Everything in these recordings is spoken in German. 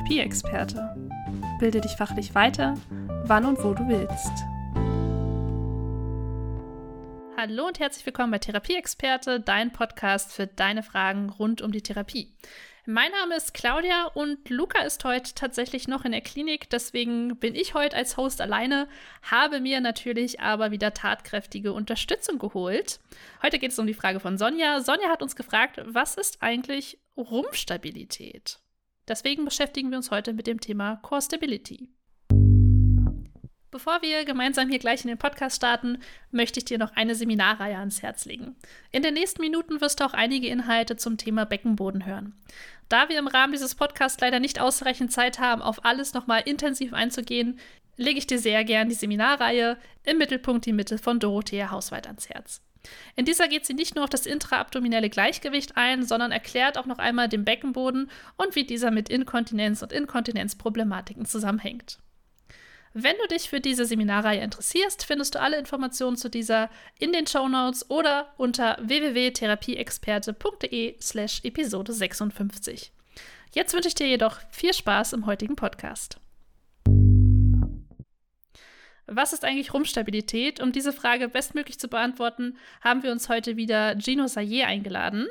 Therapieexperte. Bilde dich fachlich weiter, wann und wo du willst. Hallo und herzlich willkommen bei Therapieexperte, dein Podcast für deine Fragen rund um die Therapie. Mein Name ist Claudia und Luca ist heute tatsächlich noch in der Klinik, deswegen bin ich heute als Host alleine, habe mir natürlich aber wieder tatkräftige Unterstützung geholt. Heute geht es um die Frage von Sonja. Sonja hat uns gefragt, was ist eigentlich Rumpfstabilität? Deswegen beschäftigen wir uns heute mit dem Thema Core Stability. Bevor wir gemeinsam hier gleich in den Podcast starten, möchte ich dir noch eine Seminarreihe ans Herz legen. In den nächsten Minuten wirst du auch einige Inhalte zum Thema Beckenboden hören. Da wir im Rahmen dieses Podcasts leider nicht ausreichend Zeit haben, auf alles nochmal intensiv einzugehen, lege ich dir sehr gern die Seminarreihe im Mittelpunkt die Mitte von Dorothea Hausweit ans Herz. In dieser geht sie nicht nur auf das intraabdominelle Gleichgewicht ein, sondern erklärt auch noch einmal den Beckenboden und wie dieser mit Inkontinenz und Inkontinenzproblematiken zusammenhängt. Wenn du dich für diese Seminarreihe interessierst, findest du alle Informationen zu dieser in den Show Notes oder unter www.therapieexperte.de slash Episode 56. Jetzt wünsche ich dir jedoch viel Spaß im heutigen Podcast. Was ist eigentlich Rumpfstabilität? Um diese Frage bestmöglich zu beantworten, haben wir uns heute wieder Gino Sayer eingeladen.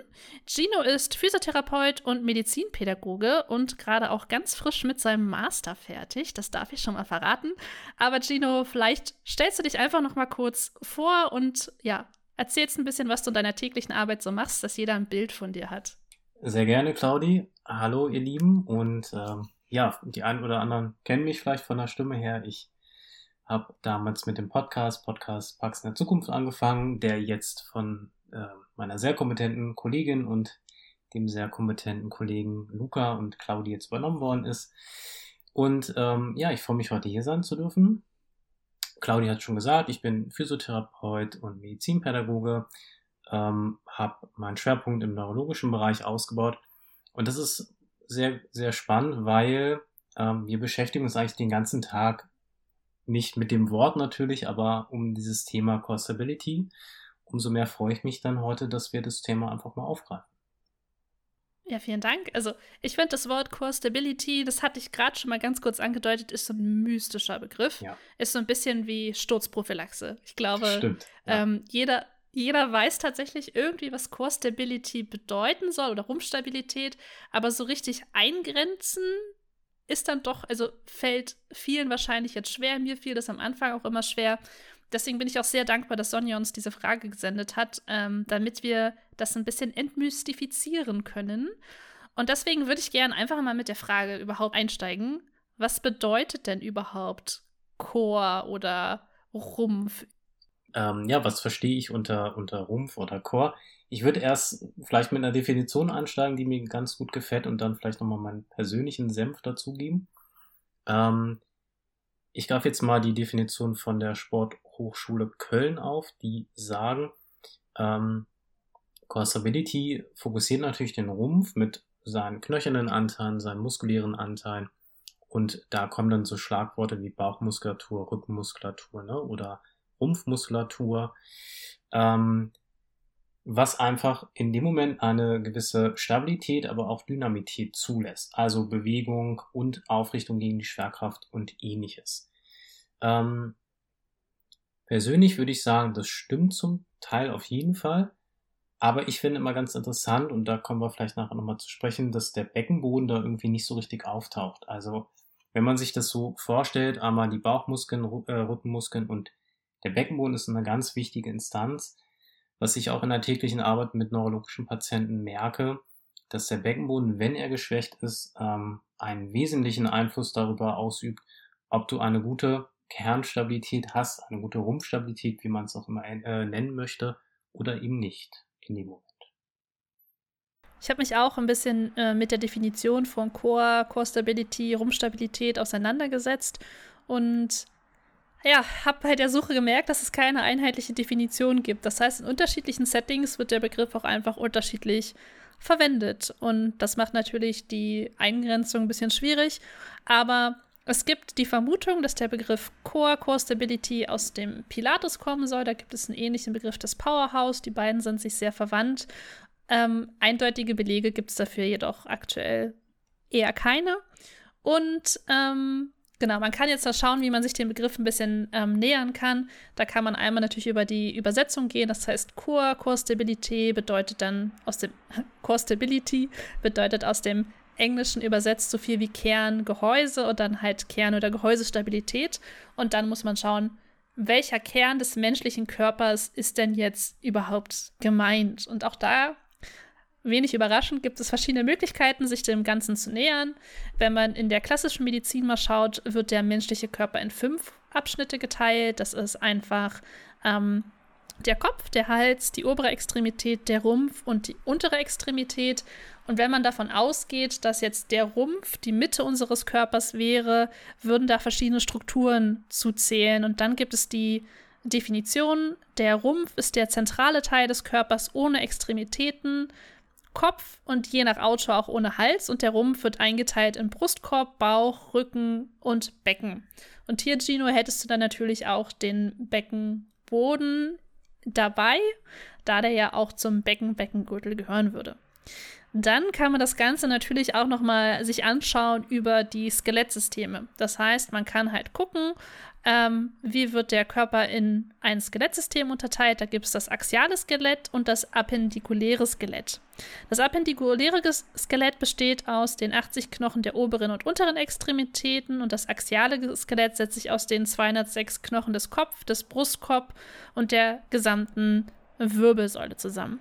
Gino ist Physiotherapeut und Medizinpädagoge und gerade auch ganz frisch mit seinem Master fertig. Das darf ich schon mal verraten. Aber Gino, vielleicht stellst du dich einfach noch mal kurz vor und ja, erzählst ein bisschen, was du in deiner täglichen Arbeit so machst, dass jeder ein Bild von dir hat. Sehr gerne, Claudi. Hallo, ihr Lieben. Und ähm, ja, die einen oder anderen kennen mich vielleicht von der Stimme her. Ich habe damals mit dem Podcast, Podcast Praxen der Zukunft angefangen, der jetzt von äh, meiner sehr kompetenten Kollegin und dem sehr kompetenten Kollegen Luca und Claudia jetzt übernommen worden ist. Und ähm, ja, ich freue mich heute hier sein zu dürfen. Claudia hat schon gesagt, ich bin Physiotherapeut und Medizinpädagoge, ähm, habe meinen Schwerpunkt im neurologischen Bereich ausgebaut. Und das ist sehr, sehr spannend, weil ähm, wir beschäftigen uns eigentlich den ganzen Tag nicht mit dem Wort natürlich, aber um dieses Thema Core Stability. Umso mehr freue ich mich dann heute, dass wir das Thema einfach mal aufgreifen. Ja, vielen Dank. Also ich finde das Wort Core Stability, das hatte ich gerade schon mal ganz kurz angedeutet, ist so ein mystischer Begriff. Ja. Ist so ein bisschen wie Sturzprophylaxe. Ich glaube, Stimmt, ja. ähm, jeder, jeder weiß tatsächlich irgendwie, was Core Stability bedeuten soll oder Rumpfstabilität, aber so richtig eingrenzen ist dann doch, also fällt vielen wahrscheinlich jetzt schwer. Mir fiel das am Anfang auch immer schwer. Deswegen bin ich auch sehr dankbar, dass Sonja uns diese Frage gesendet hat, ähm, damit wir das ein bisschen entmystifizieren können. Und deswegen würde ich gerne einfach mal mit der Frage überhaupt einsteigen. Was bedeutet denn überhaupt Chor oder Rumpf? Ähm, ja, was verstehe ich unter, unter Rumpf oder Chor? Ich würde erst vielleicht mit einer Definition ansteigen, die mir ganz gut gefällt und dann vielleicht nochmal meinen persönlichen Senf dazugeben. Ähm, ich greife jetzt mal die Definition von der Sporthochschule Köln auf, die sagen, ähm, Core Stability fokussiert natürlich den Rumpf mit seinen knöchernen Anteilen, seinen muskulären Anteilen und da kommen dann so Schlagworte wie Bauchmuskulatur, Rückenmuskulatur ne, oder Rumpfmuskulatur. Ähm, was einfach in dem Moment eine gewisse Stabilität, aber auch Dynamität zulässt. Also Bewegung und Aufrichtung gegen die Schwerkraft und ähnliches. Ähm, persönlich würde ich sagen, das stimmt zum Teil auf jeden Fall. Aber ich finde immer ganz interessant, und da kommen wir vielleicht nachher nochmal zu sprechen, dass der Beckenboden da irgendwie nicht so richtig auftaucht. Also, wenn man sich das so vorstellt, einmal die Bauchmuskeln, äh, Rückenmuskeln und der Beckenboden ist eine ganz wichtige Instanz was ich auch in der täglichen Arbeit mit neurologischen Patienten merke, dass der Beckenboden, wenn er geschwächt ist, ähm, einen wesentlichen Einfluss darüber ausübt, ob du eine gute Kernstabilität hast, eine gute Rumpfstabilität, wie man es auch immer äh, nennen möchte, oder eben nicht in dem Moment. Ich habe mich auch ein bisschen äh, mit der Definition von Core, Core Stability, Rumpfstabilität auseinandergesetzt und ja, habe bei der Suche gemerkt, dass es keine einheitliche Definition gibt. Das heißt, in unterschiedlichen Settings wird der Begriff auch einfach unterschiedlich verwendet. Und das macht natürlich die Eingrenzung ein bisschen schwierig. Aber es gibt die Vermutung, dass der Begriff Core, Core Stability aus dem Pilates kommen soll. Da gibt es einen ähnlichen Begriff des Powerhouse. Die beiden sind sich sehr verwandt. Ähm, eindeutige Belege gibt es dafür jedoch aktuell eher keine. Und ähm, genau, man kann jetzt da schauen, wie man sich dem Begriff ein bisschen ähm, nähern kann. Da kann man einmal natürlich über die Übersetzung gehen. Das heißt, Core, Core bedeutet dann aus dem Core Stability bedeutet aus dem Englischen übersetzt so viel wie Kern, Gehäuse und dann halt Kern- oder Gehäusestabilität. Und dann muss man schauen, welcher Kern des menschlichen Körpers ist denn jetzt überhaupt gemeint? Und auch da, wenig überraschend, gibt es verschiedene Möglichkeiten, sich dem Ganzen zu nähern. Wenn man in der klassischen Medizin mal schaut, wird der menschliche Körper in fünf Abschnitte geteilt. Das ist einfach ähm, der Kopf, der Hals, die obere Extremität, der Rumpf und die untere Extremität. Und wenn man davon ausgeht, dass jetzt der Rumpf die Mitte unseres Körpers wäre, würden da verschiedene Strukturen zuzählen. Und dann gibt es die Definition, der Rumpf ist der zentrale Teil des Körpers ohne Extremitäten, Kopf und je nach Autor auch ohne Hals. Und der Rumpf wird eingeteilt in Brustkorb, Bauch, Rücken und Becken. Und hier, Gino, hättest du dann natürlich auch den Beckenboden dabei, da der ja auch zum Becken-Beckengürtel gehören würde. Dann kann man das Ganze natürlich auch noch mal sich anschauen über die Skelettsysteme. Das heißt, man kann halt gucken, ähm, wie wird der Körper in ein Skelettsystem unterteilt. Da gibt es das axiale Skelett und das appendikuläre Skelett. Das appendikuläre Skelett besteht aus den 80 Knochen der oberen und unteren Extremitäten und das axiale Skelett setzt sich aus den 206 Knochen des Kopf, des Brustkorb und der gesamten Wirbelsäule zusammen.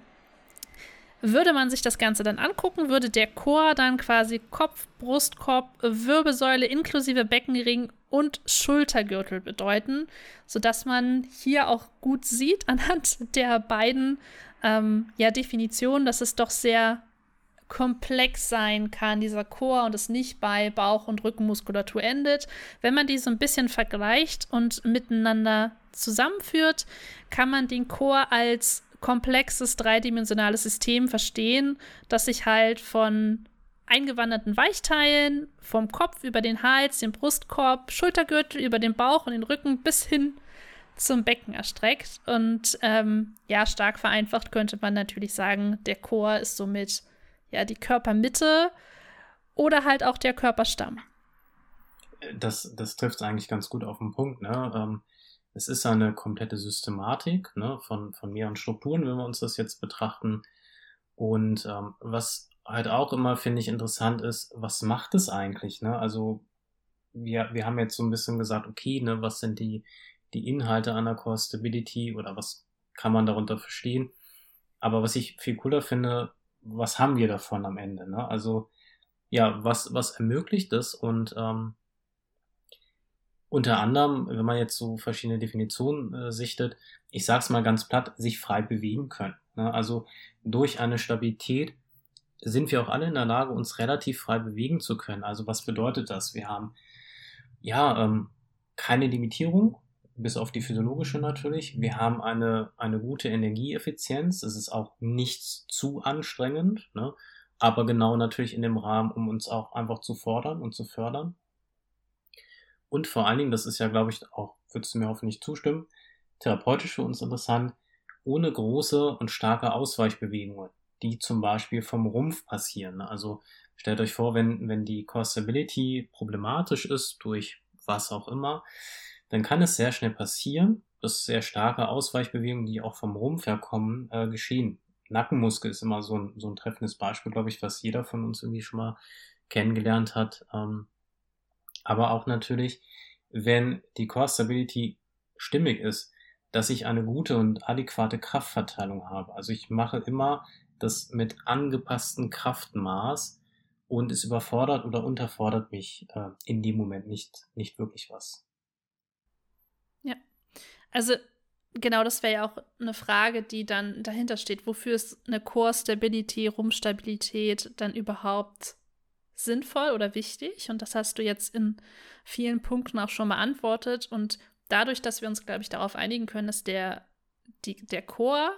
Würde man sich das Ganze dann angucken, würde der Chor dann quasi Kopf, Brustkorb, Wirbelsäule inklusive Beckenring und Schultergürtel bedeuten, sodass man hier auch gut sieht anhand der beiden ähm, ja, Definitionen, dass es doch sehr komplex sein kann, dieser Chor, und es nicht bei Bauch- und Rückenmuskulatur endet. Wenn man die so ein bisschen vergleicht und miteinander zusammenführt, kann man den Chor als komplexes dreidimensionales System verstehen, das sich halt von eingewanderten Weichteilen vom Kopf über den Hals, den Brustkorb, Schultergürtel, über den Bauch und den Rücken bis hin zum Becken erstreckt. Und ähm, ja, stark vereinfacht könnte man natürlich sagen, der Chor ist somit ja die Körpermitte oder halt auch der Körperstamm. Das, das trifft es eigentlich ganz gut auf den Punkt. Ne? Ähm, es ist eine komplette Systematik ne, von, von mehreren Strukturen, wenn wir uns das jetzt betrachten. Und ähm, was halt auch immer, finde ich, interessant ist, was macht es eigentlich? Ne? Also wir, wir haben jetzt so ein bisschen gesagt, okay, ne, was sind die, die Inhalte einer Core Stability oder was kann man darunter verstehen? Aber was ich viel cooler finde, was haben wir davon am Ende? Ne? Also ja, was, was ermöglicht es? Und ähm, unter anderem, wenn man jetzt so verschiedene Definitionen äh, sichtet, ich sag's mal ganz platt, sich frei bewegen können. Ne? Also durch eine Stabilität sind wir auch alle in der Lage, uns relativ frei bewegen zu können. Also was bedeutet das? Wir haben ja ähm, keine Limitierung, bis auf die physiologische natürlich. Wir haben eine, eine gute Energieeffizienz. Es ist auch nichts zu anstrengend, ne? aber genau natürlich in dem Rahmen, um uns auch einfach zu fordern und zu fördern. Und vor allen Dingen, das ist ja, glaube ich, auch, würdest du mir hoffentlich zustimmen, therapeutisch für uns interessant, ohne große und starke Ausweichbewegungen, die zum Beispiel vom Rumpf passieren. Also stellt euch vor, wenn, wenn die Core Stability problematisch ist, durch was auch immer, dann kann es sehr schnell passieren, dass sehr starke Ausweichbewegungen, die auch vom Rumpf herkommen, äh, geschehen. Nackenmuskel ist immer so ein, so ein treffendes Beispiel, glaube ich, was jeder von uns irgendwie schon mal kennengelernt hat. Ähm, aber auch natürlich, wenn die Core Stability stimmig ist, dass ich eine gute und adäquate Kraftverteilung habe. Also ich mache immer das mit angepasstem Kraftmaß und es überfordert oder unterfordert mich äh, in dem Moment nicht, nicht wirklich was. Ja, also genau das wäre ja auch eine Frage, die dann dahinter steht. Wofür ist eine Core Stability, Rumpfstabilität dann überhaupt sinnvoll oder wichtig. Und das hast du jetzt in vielen Punkten auch schon beantwortet. Und dadurch, dass wir uns, glaube ich, darauf einigen können, dass der, die, der Chor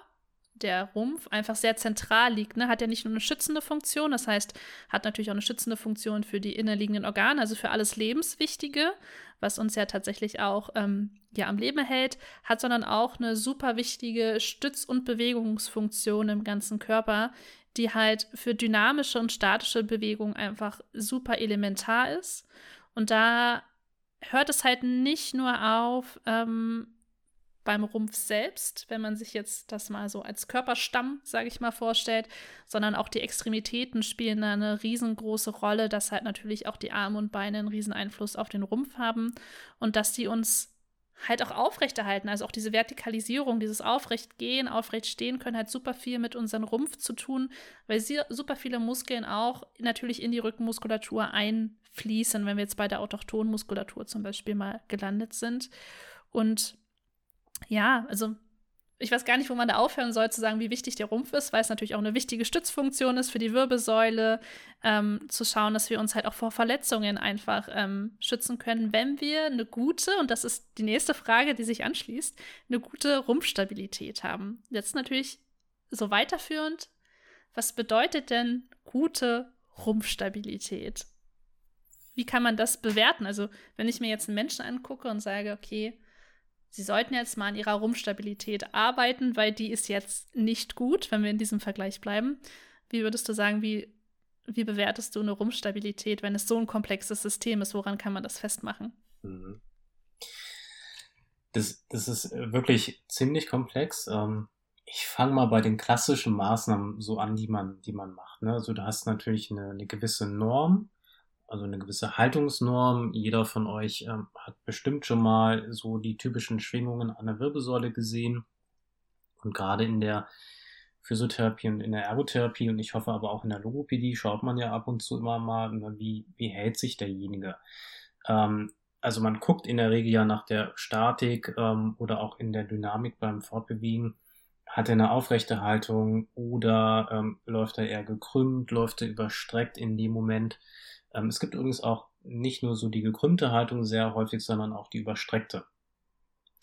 der Rumpf einfach sehr zentral liegt. Ne? Hat ja nicht nur eine schützende Funktion, das heißt, hat natürlich auch eine schützende Funktion für die innerliegenden Organe, also für alles Lebenswichtige, was uns ja tatsächlich auch ähm, ja, am Leben hält, hat sondern auch eine super wichtige Stütz- und Bewegungsfunktion im ganzen Körper, die halt für dynamische und statische Bewegung einfach super elementar ist. Und da hört es halt nicht nur auf, ähm, beim Rumpf selbst, wenn man sich jetzt das mal so als Körperstamm, sage ich mal, vorstellt, sondern auch die Extremitäten spielen da eine riesengroße Rolle, dass halt natürlich auch die Arme und Beine einen riesen Einfluss auf den Rumpf haben und dass die uns halt auch aufrechterhalten. Also auch diese Vertikalisierung, dieses Aufrechtgehen, Aufrechtstehen können halt super viel mit unserem Rumpf zu tun, weil sie super viele Muskeln auch natürlich in die Rückenmuskulatur einfließen, wenn wir jetzt bei der autochthonen Muskulatur zum Beispiel mal gelandet sind. Und ja, also ich weiß gar nicht, wo man da aufhören soll, zu sagen, wie wichtig der Rumpf ist, weil es natürlich auch eine wichtige Stützfunktion ist für die Wirbelsäule, ähm, zu schauen, dass wir uns halt auch vor Verletzungen einfach ähm, schützen können, wenn wir eine gute, und das ist die nächste Frage, die sich anschließt, eine gute Rumpfstabilität haben. Jetzt natürlich so weiterführend, was bedeutet denn gute Rumpfstabilität? Wie kann man das bewerten? Also, wenn ich mir jetzt einen Menschen angucke und sage, okay, Sie sollten jetzt mal an ihrer Rumpfstabilität arbeiten, weil die ist jetzt nicht gut, wenn wir in diesem Vergleich bleiben. Wie würdest du sagen, wie, wie bewertest du eine Rumpfstabilität, wenn es so ein komplexes System ist? Woran kann man das festmachen? Mhm. Das, das ist wirklich ziemlich komplex. Ähm, ich fange mal bei den klassischen Maßnahmen so an, die man, die man macht. Ne? Also du hast natürlich eine, eine gewisse Norm, also eine gewisse Haltungsnorm. Jeder von euch ähm, hat bestimmt schon mal so die typischen Schwingungen an der Wirbelsäule gesehen. Und gerade in der Physiotherapie und in der Ergotherapie und ich hoffe aber auch in der Logopädie schaut man ja ab und zu immer mal, ne, wie, wie hält sich derjenige. Ähm, also man guckt in der Regel ja nach der Statik ähm, oder auch in der Dynamik beim Fortbewegen. Hat er eine aufrechte Haltung oder ähm, läuft er eher gekrümmt, läuft er überstreckt in dem Moment? Ähm, es gibt übrigens auch nicht nur so die gekrümmte Haltung sehr häufig, sondern auch die überstreckte.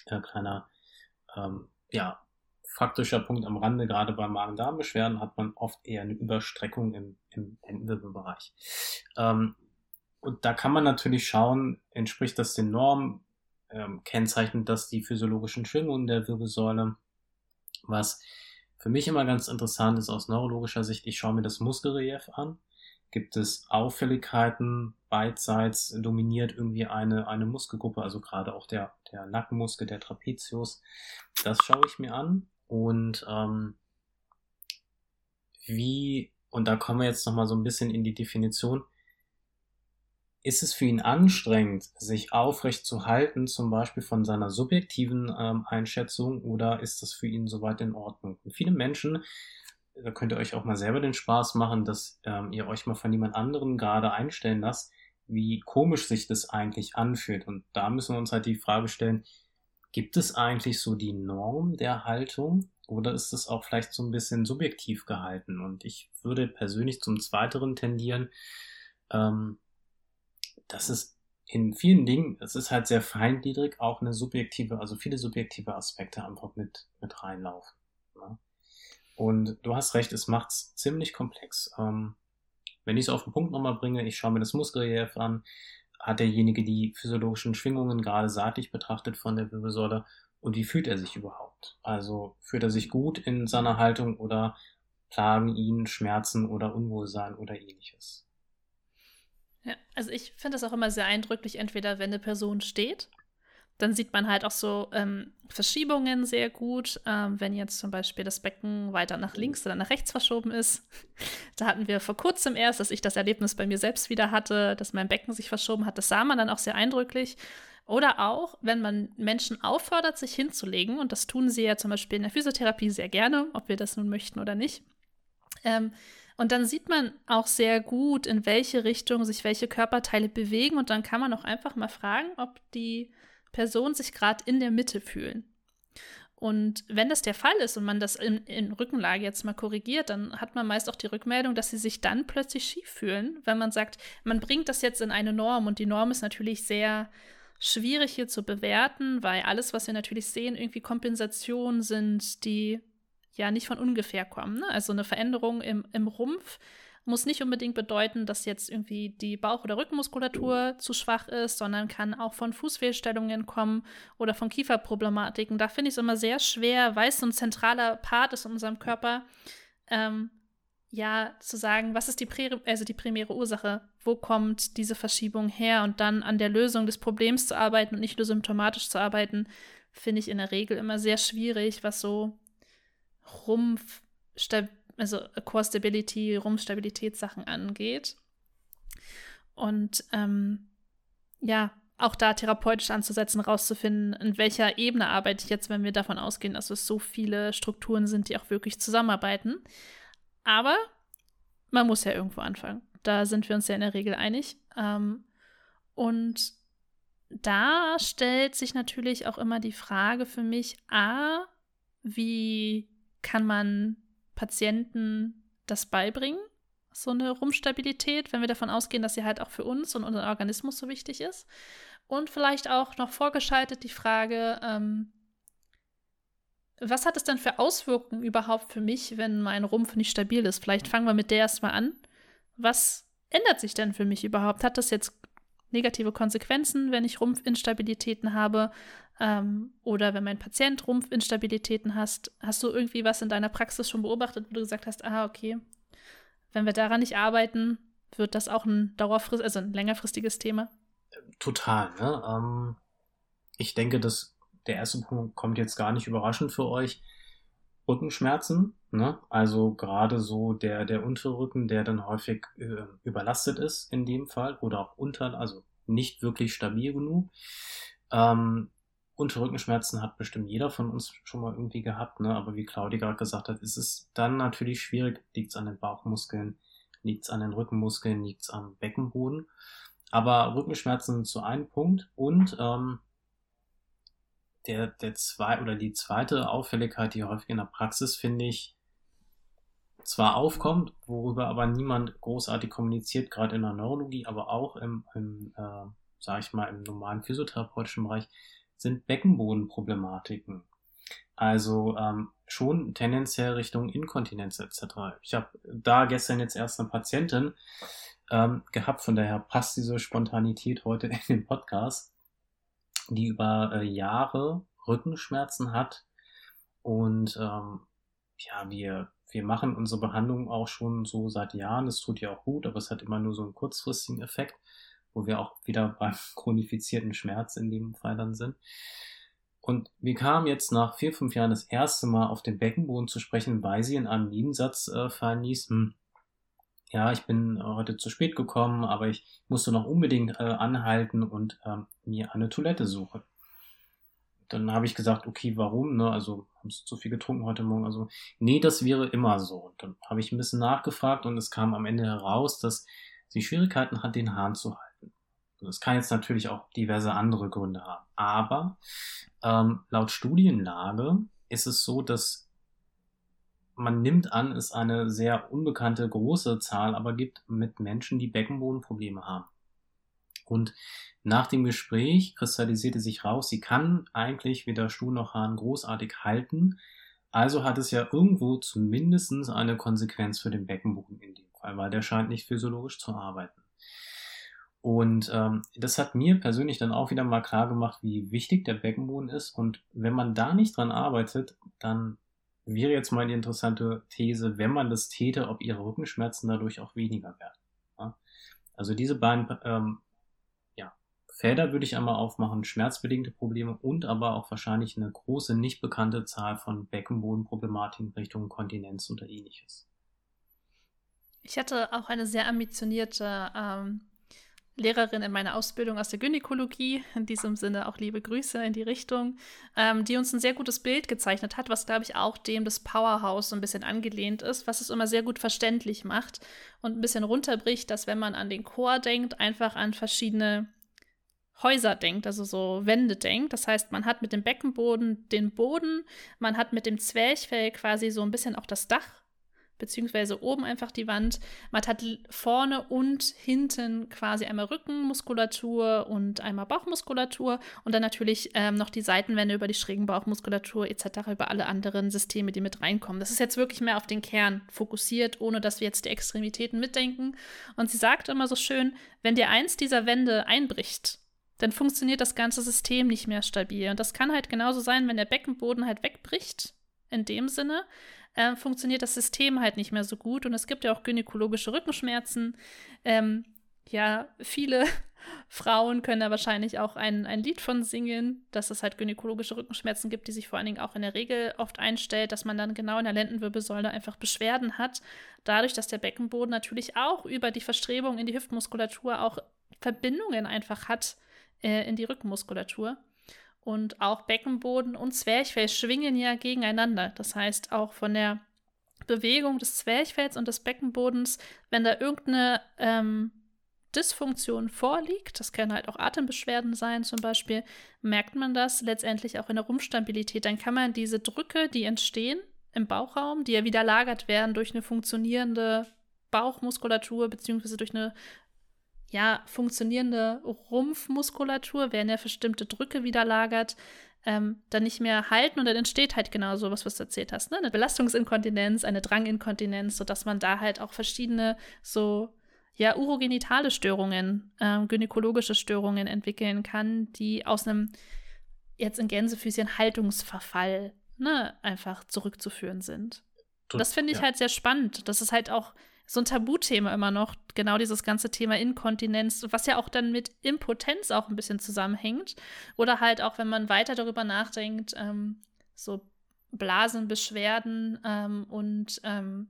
Äh, kleiner, ähm, ja, faktischer Punkt am Rande, gerade bei Magen-Darm-Beschwerden hat man oft eher eine Überstreckung im, im Lendenwirbelbereich. Ähm, und da kann man natürlich schauen, entspricht das den Normen, ähm, kennzeichnet das die physiologischen Schwingungen der Wirbelsäule, was für mich immer ganz interessant ist aus neurologischer Sicht, ich schaue mir das Muskelrelief an Gibt es Auffälligkeiten? Beidseits dominiert irgendwie eine, eine Muskelgruppe, also gerade auch der, der Nackenmuskel, der Trapezius. Das schaue ich mir an. Und ähm, wie, und da kommen wir jetzt nochmal so ein bisschen in die Definition, ist es für ihn anstrengend, sich aufrecht zu halten, zum Beispiel von seiner subjektiven ähm, Einschätzung, oder ist das für ihn soweit in Ordnung? Und viele Menschen da könnt ihr euch auch mal selber den Spaß machen, dass ähm, ihr euch mal von jemand anderem gerade einstellen lasst, wie komisch sich das eigentlich anfühlt. Und da müssen wir uns halt die Frage stellen, gibt es eigentlich so die Norm der Haltung oder ist es auch vielleicht so ein bisschen subjektiv gehalten? Und ich würde persönlich zum Zweiteren tendieren, ähm, dass es in vielen Dingen, es ist halt sehr feingliedrig, auch eine subjektive, also viele subjektive Aspekte einfach mit, mit reinlaufen. Ne? Und du hast recht, es macht es ziemlich komplex. Ähm, wenn ich es auf den Punkt nochmal bringe, ich schaue mir das Muskelrelief an, hat derjenige die physiologischen Schwingungen gerade seitlich betrachtet von der Wirbelsäule und wie fühlt er sich überhaupt? Also fühlt er sich gut in seiner Haltung oder plagen ihn Schmerzen oder Unwohlsein oder ähnliches? Ja, also ich finde das auch immer sehr eindrücklich, entweder wenn eine Person steht dann sieht man halt auch so ähm, Verschiebungen sehr gut, ähm, wenn jetzt zum Beispiel das Becken weiter nach links oder nach rechts verschoben ist. da hatten wir vor kurzem erst, dass ich das Erlebnis bei mir selbst wieder hatte, dass mein Becken sich verschoben hat. Das sah man dann auch sehr eindrücklich. Oder auch, wenn man Menschen auffordert, sich hinzulegen, und das tun sie ja zum Beispiel in der Physiotherapie sehr gerne, ob wir das nun möchten oder nicht. Ähm, und dann sieht man auch sehr gut, in welche Richtung sich welche Körperteile bewegen. Und dann kann man auch einfach mal fragen, ob die Personen sich gerade in der Mitte fühlen. Und wenn das der Fall ist und man das in, in, Rückenlage jetzt mal korrigiert, dann hat man meist auch die Rückmeldung, dass sie sich dann plötzlich schief fühlen, weil man sagt, man bringt das jetzt in eine Norm und die Norm ist natürlich sehr schwierig hier zu bewerten, weil alles, was wir natürlich sehen, irgendwie Kompensationen sind, die ja nicht von ungefähr kommen. Ne? Also eine Veränderung im, im Rumpf muss nicht unbedingt bedeuten, dass jetzt irgendwie die Bauch- oder Rückenmuskulatur zu schwach ist, sondern kann auch von Fußfehlstellungen kommen oder von Kieferproblematiken. Da finde ich es immer sehr schwer, weil es so ein zentraler Part ist in unserem Körper, ähm, ja, zu sagen, was ist die, Prä also die primäre Ursache? Wo kommt diese Verschiebung her? Und dann an der Lösung des Problems zu arbeiten und nicht nur symptomatisch zu arbeiten, finde ich in der Regel immer sehr schwierig, was so Rumpf, also Core Stability, Rumpfstabilitätssachen angeht. Und ähm, ja, auch da therapeutisch anzusetzen, rauszufinden, in welcher Ebene arbeite ich jetzt, wenn wir davon ausgehen, dass es so viele Strukturen sind, die auch wirklich zusammenarbeiten. Aber man muss ja irgendwo anfangen. Da sind wir uns ja in der Regel einig. Ähm, und da stellt sich natürlich auch immer die Frage für mich, a, wie kann man Patienten das beibringen, so eine Rumpfstabilität, wenn wir davon ausgehen, dass sie halt auch für uns und unseren Organismus so wichtig ist. Und vielleicht auch noch vorgeschaltet die Frage, ähm, was hat es denn für Auswirkungen überhaupt für mich, wenn mein Rumpf nicht stabil ist? Vielleicht fangen wir mit der erstmal an. Was ändert sich denn für mich überhaupt? Hat das jetzt negative Konsequenzen, wenn ich Rumpfinstabilitäten habe? Ähm, oder wenn mein Patient Rumpfinstabilitäten hast, hast du irgendwie was in deiner Praxis schon beobachtet, wo du gesagt hast, ah, okay, wenn wir daran nicht arbeiten, wird das auch ein dauerfrist, also ein längerfristiges Thema? Total, ne? Ähm, ich denke, dass der erste Punkt kommt jetzt gar nicht überraschend für euch. Rückenschmerzen, ne? Also gerade so der, der untere Rücken, der dann häufig äh, überlastet ist in dem Fall oder auch unter, also nicht wirklich stabil genug. Ähm, Unterrückenschmerzen hat bestimmt jeder von uns schon mal irgendwie gehabt, ne? aber wie Claudia gerade gesagt hat, ist es dann natürlich schwierig, liegt es an den Bauchmuskeln, liegt es an den Rückenmuskeln, liegt es am Beckenboden. Aber Rückenschmerzen zu einem Punkt und ähm, der, der zwei oder die zweite Auffälligkeit, die häufig in der Praxis, finde ich, zwar aufkommt, worüber aber niemand großartig kommuniziert, gerade in der Neurologie, aber auch im, im äh, sage ich mal, im normalen physiotherapeutischen Bereich, sind Beckenbodenproblematiken. Also ähm, schon tendenziell Richtung Inkontinenz etc. Ich habe da gestern jetzt erst eine Patientin ähm, gehabt, von daher passt diese Spontanität heute in den Podcast, die über äh, Jahre Rückenschmerzen hat und ähm, ja, wir wir machen unsere Behandlung auch schon so seit Jahren. Es tut ja auch gut, aber es hat immer nur so einen kurzfristigen Effekt wo wir auch wieder beim chronifizierten Schmerz in dem Fall dann sind. Und wir kamen jetzt nach vier, fünf Jahren das erste Mal auf den Beckenboden zu sprechen, weil sie in einem Nebensatz äh, fallen ließ, hm, ja, ich bin heute zu spät gekommen, aber ich musste noch unbedingt äh, anhalten und ähm, mir eine Toilette suchen. Dann habe ich gesagt, okay, warum? Ne? Also haben Sie zu viel getrunken heute Morgen? Also nee, das wäre immer so. Und dann habe ich ein bisschen nachgefragt und es kam am Ende heraus, dass sie Schwierigkeiten hat, den Hahn zu halten. Das kann jetzt natürlich auch diverse andere Gründe haben. Aber ähm, laut Studienlage ist es so, dass man nimmt an, es eine sehr unbekannte große Zahl aber gibt mit Menschen, die Beckenbodenprobleme haben. Und nach dem Gespräch kristallisierte sich raus, sie kann eigentlich weder Stuhl noch Hahn großartig halten. Also hat es ja irgendwo zumindest eine Konsequenz für den Beckenboden in dem Fall, weil der scheint nicht physiologisch zu arbeiten. Und ähm, das hat mir persönlich dann auch wieder mal klar gemacht, wie wichtig der Beckenboden ist. Und wenn man da nicht dran arbeitet, dann wäre jetzt mal die interessante These, wenn man das täte, ob ihre Rückenschmerzen dadurch auch weniger werden. Ja? Also diese beiden ähm, ja, Felder würde ich einmal aufmachen, schmerzbedingte Probleme und aber auch wahrscheinlich eine große, nicht bekannte Zahl von Beckenbodenproblematiken Richtung Kontinenz oder ähnliches. Ich hatte auch eine sehr ambitionierte ähm, Lehrerin in meiner Ausbildung aus der Gynäkologie, in diesem Sinne auch liebe Grüße in die Richtung, ähm, die uns ein sehr gutes Bild gezeichnet hat, was, glaube ich, auch dem des Powerhouse so ein bisschen angelehnt ist, was es immer sehr gut verständlich macht und ein bisschen runterbricht, dass wenn man an den Chor denkt, einfach an verschiedene Häuser denkt, also so Wände denkt. Das heißt, man hat mit dem Beckenboden den Boden, man hat mit dem Zwerchfell quasi so ein bisschen auch das Dach beziehungsweise oben einfach die Wand. Man hat vorne und hinten quasi einmal Rückenmuskulatur und einmal Bauchmuskulatur und dann natürlich ähm, noch die Seitenwände über die schrägen Bauchmuskulatur etc., über alle anderen Systeme, die mit reinkommen. Das ist jetzt wirklich mehr auf den Kern fokussiert, ohne dass wir jetzt die Extremitäten mitdenken. Und sie sagt immer so schön, wenn dir eins dieser Wände einbricht, dann funktioniert das ganze System nicht mehr stabil. Und das kann halt genauso sein, wenn der Beckenboden halt wegbricht, in dem Sinne, äh, funktioniert das System halt nicht mehr so gut. Und es gibt ja auch gynäkologische Rückenschmerzen. Ähm, ja, viele Frauen können da wahrscheinlich auch ein, ein Lied von singen, dass es halt gynäkologische Rückenschmerzen gibt, die sich vor allen Dingen auch in der Regel oft einstellt, dass man dann genau in der Lendenwirbelsäule einfach Beschwerden hat. Dadurch, dass der Beckenboden natürlich auch über die Verstrebung in die Hüftmuskulatur auch Verbindungen einfach hat äh, in die Rückenmuskulatur. Und auch Beckenboden und Zwerchfell schwingen ja gegeneinander. Das heißt, auch von der Bewegung des Zwerchfells und des Beckenbodens, wenn da irgendeine ähm, Dysfunktion vorliegt, das können halt auch Atembeschwerden sein zum Beispiel, merkt man das letztendlich auch in der Rumpfstabilität. Dann kann man diese Drücke, die entstehen im Bauchraum, die ja wieder lagert werden durch eine funktionierende Bauchmuskulatur beziehungsweise durch eine ja, funktionierende Rumpfmuskulatur, werden ja bestimmte Drücke wieder lagert, ähm, dann nicht mehr halten und dann entsteht halt genau so, was, was du erzählt hast, ne? Eine Belastungsinkontinenz, eine Dranginkontinenz, sodass man da halt auch verschiedene so ja, urogenitale Störungen, ähm, gynäkologische Störungen entwickeln kann, die aus einem jetzt in Gänsefüßchen Haltungsverfall ne, einfach zurückzuführen sind. Das finde ich ja. halt sehr spannend. Das ist halt auch so ein Tabuthema immer noch, genau dieses ganze Thema Inkontinenz, was ja auch dann mit Impotenz auch ein bisschen zusammenhängt. Oder halt auch, wenn man weiter darüber nachdenkt, ähm, so Blasenbeschwerden ähm, und ähm,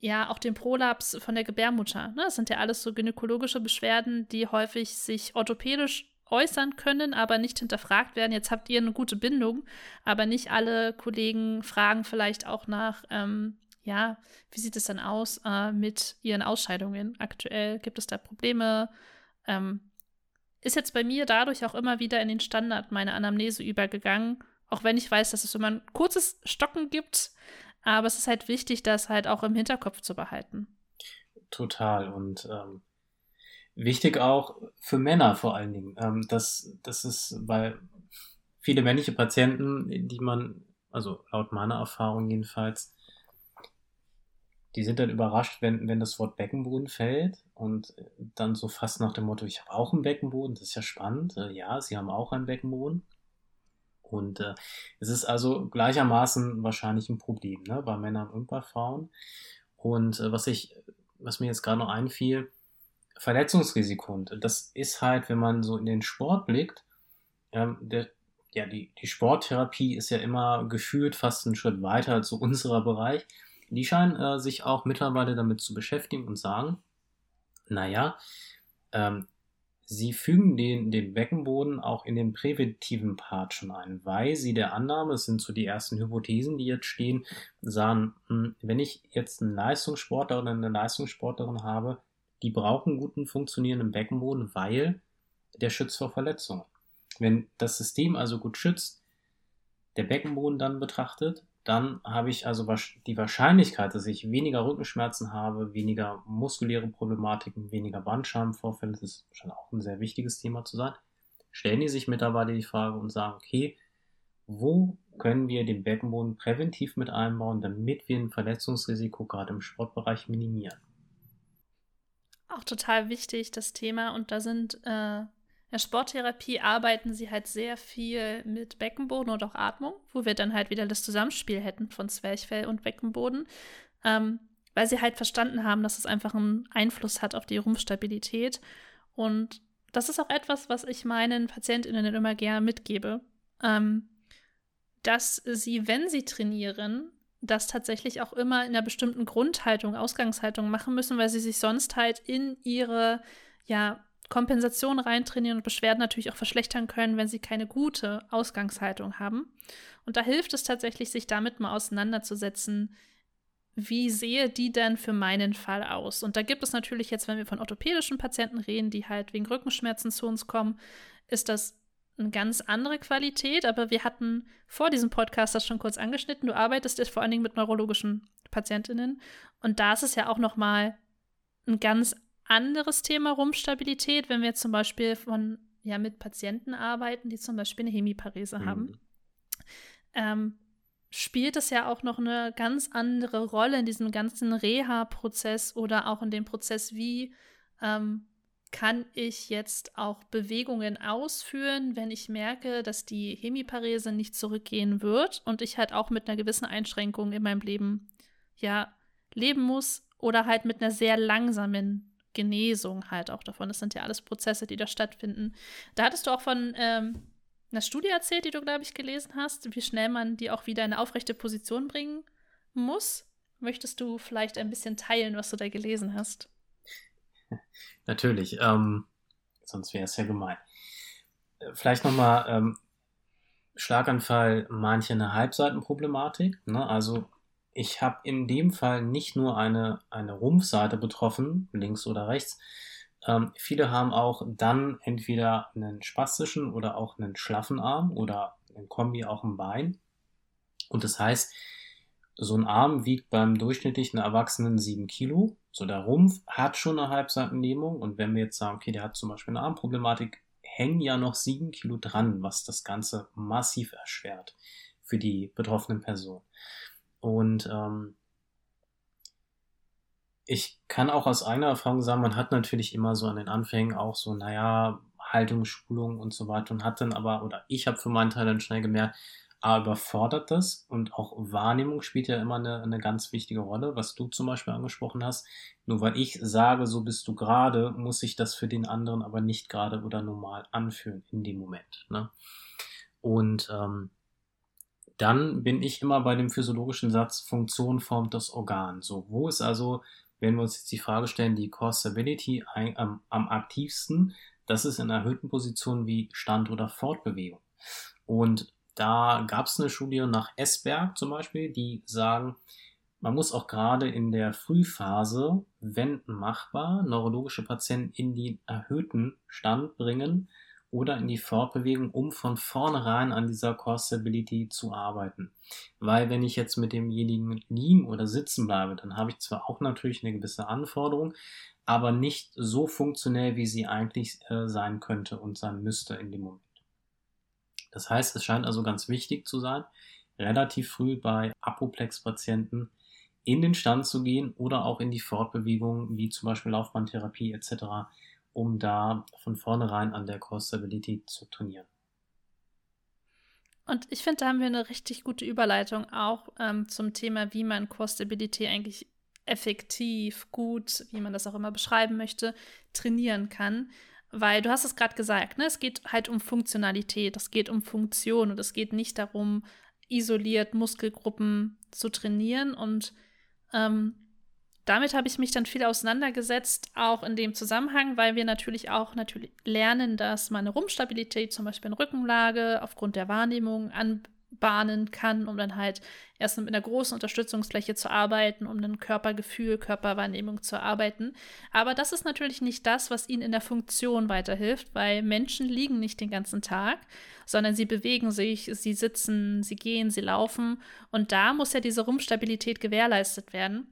ja auch den Prolaps von der Gebärmutter. Ne? Das sind ja alles so gynäkologische Beschwerden, die häufig sich orthopädisch äußern können, aber nicht hinterfragt werden. Jetzt habt ihr eine gute Bindung, aber nicht alle Kollegen fragen vielleicht auch nach, ähm, ja, wie sieht es dann aus äh, mit ihren Ausscheidungen aktuell? Gibt es da Probleme? Ähm, ist jetzt bei mir dadurch auch immer wieder in den Standard meiner Anamnese übergegangen, auch wenn ich weiß, dass es immer ein kurzes Stocken gibt, aber es ist halt wichtig, das halt auch im Hinterkopf zu behalten. Total und ähm, wichtig auch für Männer vor allen Dingen. Ähm, das, das ist, weil viele männliche Patienten, die man, also laut meiner Erfahrung jedenfalls, die sind dann überrascht, wenn, wenn das Wort Beckenboden fällt und dann so fast nach dem Motto, ich habe auch einen Beckenboden, das ist ja spannend. Äh, ja, sie haben auch einen Beckenboden. Und äh, es ist also gleichermaßen wahrscheinlich ein Problem ne, bei Männern und bei Frauen. Und äh, was ich, was mir jetzt gerade noch einfiel, Verletzungsrisiko. Und das ist halt, wenn man so in den Sport blickt, ähm, der, ja, die, die Sporttherapie ist ja immer gefühlt fast einen Schritt weiter so unserer Bereich. Die scheinen äh, sich auch mittlerweile damit zu beschäftigen und sagen, naja, ähm, sie fügen den, den Beckenboden auch in den präventiven Part schon ein, weil sie der Annahme, es sind so die ersten Hypothesen, die jetzt stehen, sagen, hm, wenn ich jetzt einen Leistungssportler oder eine Leistungssportlerin habe, die brauchen guten funktionierenden Beckenboden, weil der schützt vor Verletzungen. Wenn das System also gut schützt, der Beckenboden dann betrachtet, dann habe ich also die Wahrscheinlichkeit, dass ich weniger Rückenschmerzen habe, weniger muskuläre Problematiken, weniger Bandscheibenvorfälle, das ist schon auch ein sehr wichtiges Thema zu sein, stellen die sich mittlerweile die Frage und sagen, okay, wo können wir den Beckenboden präventiv mit einbauen, damit wir ein Verletzungsrisiko gerade im Sportbereich minimieren? Auch total wichtig, das Thema. Und da sind äh, in der Sporttherapie arbeiten sie halt sehr viel mit Beckenboden und auch Atmung, wo wir dann halt wieder das Zusammenspiel hätten von Zwerchfell und Beckenboden, ähm, weil sie halt verstanden haben, dass es einfach einen Einfluss hat auf die Rumpfstabilität. Und das ist auch etwas, was ich meinen PatientInnen immer gerne mitgebe, ähm, dass sie, wenn sie trainieren, das tatsächlich auch immer in einer bestimmten Grundhaltung, Ausgangshaltung machen müssen, weil sie sich sonst halt in ihre ja, Kompensation reintrainieren und Beschwerden natürlich auch verschlechtern können, wenn sie keine gute Ausgangshaltung haben. Und da hilft es tatsächlich, sich damit mal auseinanderzusetzen, wie sehe die denn für meinen Fall aus? Und da gibt es natürlich jetzt, wenn wir von orthopädischen Patienten reden, die halt wegen Rückenschmerzen zu uns kommen, ist das eine ganz andere Qualität, aber wir hatten vor diesem Podcast das schon kurz angeschnitten. Du arbeitest jetzt vor allen Dingen mit neurologischen PatientInnen. Und da ist es ja auch nochmal ein ganz anderes Thema Rumpfstabilität, wenn wir zum Beispiel von, ja, mit Patienten arbeiten, die zum Beispiel eine Hemiparese mhm. haben. Ähm, spielt es ja auch noch eine ganz andere Rolle in diesem ganzen Reha-Prozess oder auch in dem Prozess, wie ähm, kann ich jetzt auch Bewegungen ausführen, wenn ich merke, dass die Hemiparese nicht zurückgehen wird und ich halt auch mit einer gewissen Einschränkung in meinem Leben ja leben muss oder halt mit einer sehr langsamen Genesung halt auch davon. Das sind ja alles Prozesse, die da stattfinden. Da hattest du auch von ähm, einer Studie erzählt, die du, glaube ich, gelesen hast, wie schnell man die auch wieder in eine aufrechte Position bringen muss. Möchtest du vielleicht ein bisschen teilen, was du da gelesen hast? Natürlich, ähm, sonst wäre es ja gemein. Äh, vielleicht nochmal ähm, Schlaganfall, manche eine Halbseitenproblematik. Ne? Also ich habe in dem Fall nicht nur eine, eine Rumpfseite betroffen, links oder rechts, ähm, viele haben auch dann entweder einen spastischen oder auch einen schlaffen Arm oder ein Kombi auch ein Bein. Und das heißt, so ein Arm wiegt beim durchschnittlichen Erwachsenen 7 Kilo. So der Rumpf hat schon eine Halbseitenlähmung. Und wenn wir jetzt sagen, okay, der hat zum Beispiel eine Armproblematik, hängen ja noch 7 Kilo dran, was das Ganze massiv erschwert für die betroffenen Personen. Und ähm, ich kann auch aus eigener Erfahrung sagen, man hat natürlich immer so an den Anfängen auch so, naja, Haltungsschulung und so weiter und hat dann aber, oder ich habe für meinen Teil dann schnell gemerkt, A, überfordert das und auch Wahrnehmung spielt ja immer eine, eine ganz wichtige Rolle, was du zum Beispiel angesprochen hast. Nur weil ich sage, so bist du gerade, muss sich das für den anderen aber nicht gerade oder normal anfühlen in dem Moment. Ne? Und ähm, dann bin ich immer bei dem physiologischen Satz, Funktion formt das Organ. So, wo ist also wenn wir uns jetzt die Frage stellen, die Core Stability am, am aktivsten, das ist in erhöhten Positionen wie Stand- oder Fortbewegung. Und da gab es eine Studie nach Esberg zum Beispiel, die sagen, man muss auch gerade in der Frühphase, wenn machbar, neurologische Patienten in den erhöhten Stand bringen, oder in die Fortbewegung, um von vornherein an dieser Core Stability zu arbeiten. Weil wenn ich jetzt mit demjenigen liegen oder sitzen bleibe, dann habe ich zwar auch natürlich eine gewisse Anforderung, aber nicht so funktionell, wie sie eigentlich äh, sein könnte und sein müsste in dem Moment. Das heißt, es scheint also ganz wichtig zu sein, relativ früh bei Apoplex-Patienten in den Stand zu gehen oder auch in die Fortbewegung, wie zum Beispiel Laufbahntherapie etc., um da von vornherein an der Core Stability zu trainieren. Und ich finde, da haben wir eine richtig gute Überleitung auch ähm, zum Thema, wie man Core Stability eigentlich effektiv, gut, wie man das auch immer beschreiben möchte, trainieren kann. Weil du hast es gerade gesagt, ne? es geht halt um Funktionalität, es geht um Funktion und es geht nicht darum, isoliert Muskelgruppen zu trainieren. Und ähm, damit habe ich mich dann viel auseinandergesetzt, auch in dem Zusammenhang, weil wir natürlich auch natürlich lernen, dass man eine Rumpfstabilität, zum Beispiel in Rückenlage, aufgrund der Wahrnehmung anbahnen kann, um dann halt erst mit einer großen Unterstützungsfläche zu arbeiten, um ein Körpergefühl, Körperwahrnehmung zu arbeiten. Aber das ist natürlich nicht das, was ihnen in der Funktion weiterhilft, weil Menschen liegen nicht den ganzen Tag, sondern sie bewegen sich, sie sitzen, sie gehen, sie laufen. Und da muss ja diese Rumpfstabilität gewährleistet werden.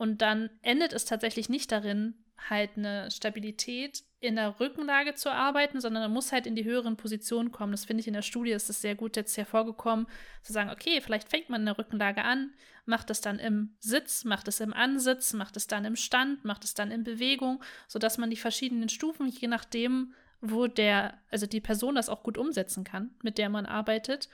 Und dann endet es tatsächlich nicht darin, halt eine Stabilität in der Rückenlage zu arbeiten, sondern man muss halt in die höheren Positionen kommen. Das finde ich in der Studie ist es sehr gut jetzt hervorgekommen, zu sagen, okay, vielleicht fängt man in der Rückenlage an, macht es dann im Sitz, macht es im Ansitz, macht es dann im Stand, macht es dann in Bewegung, sodass man die verschiedenen Stufen, je nachdem, wo der, also die Person das auch gut umsetzen kann, mit der man arbeitet,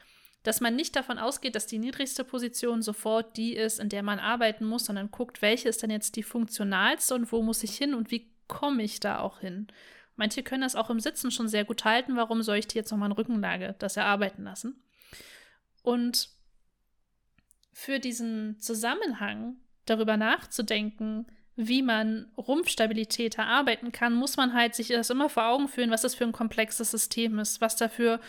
dass man nicht davon ausgeht, dass die niedrigste Position sofort die ist, in der man arbeiten muss, sondern guckt, welche ist denn jetzt die funktionalste und wo muss ich hin und wie komme ich da auch hin. Manche können das auch im Sitzen schon sehr gut halten. Warum soll ich die jetzt nochmal in Rückenlage das erarbeiten lassen? Und für diesen Zusammenhang darüber nachzudenken, wie man Rumpfstabilität erarbeiten kann, muss man halt sich das immer vor Augen führen, was das für ein komplexes System ist, was dafür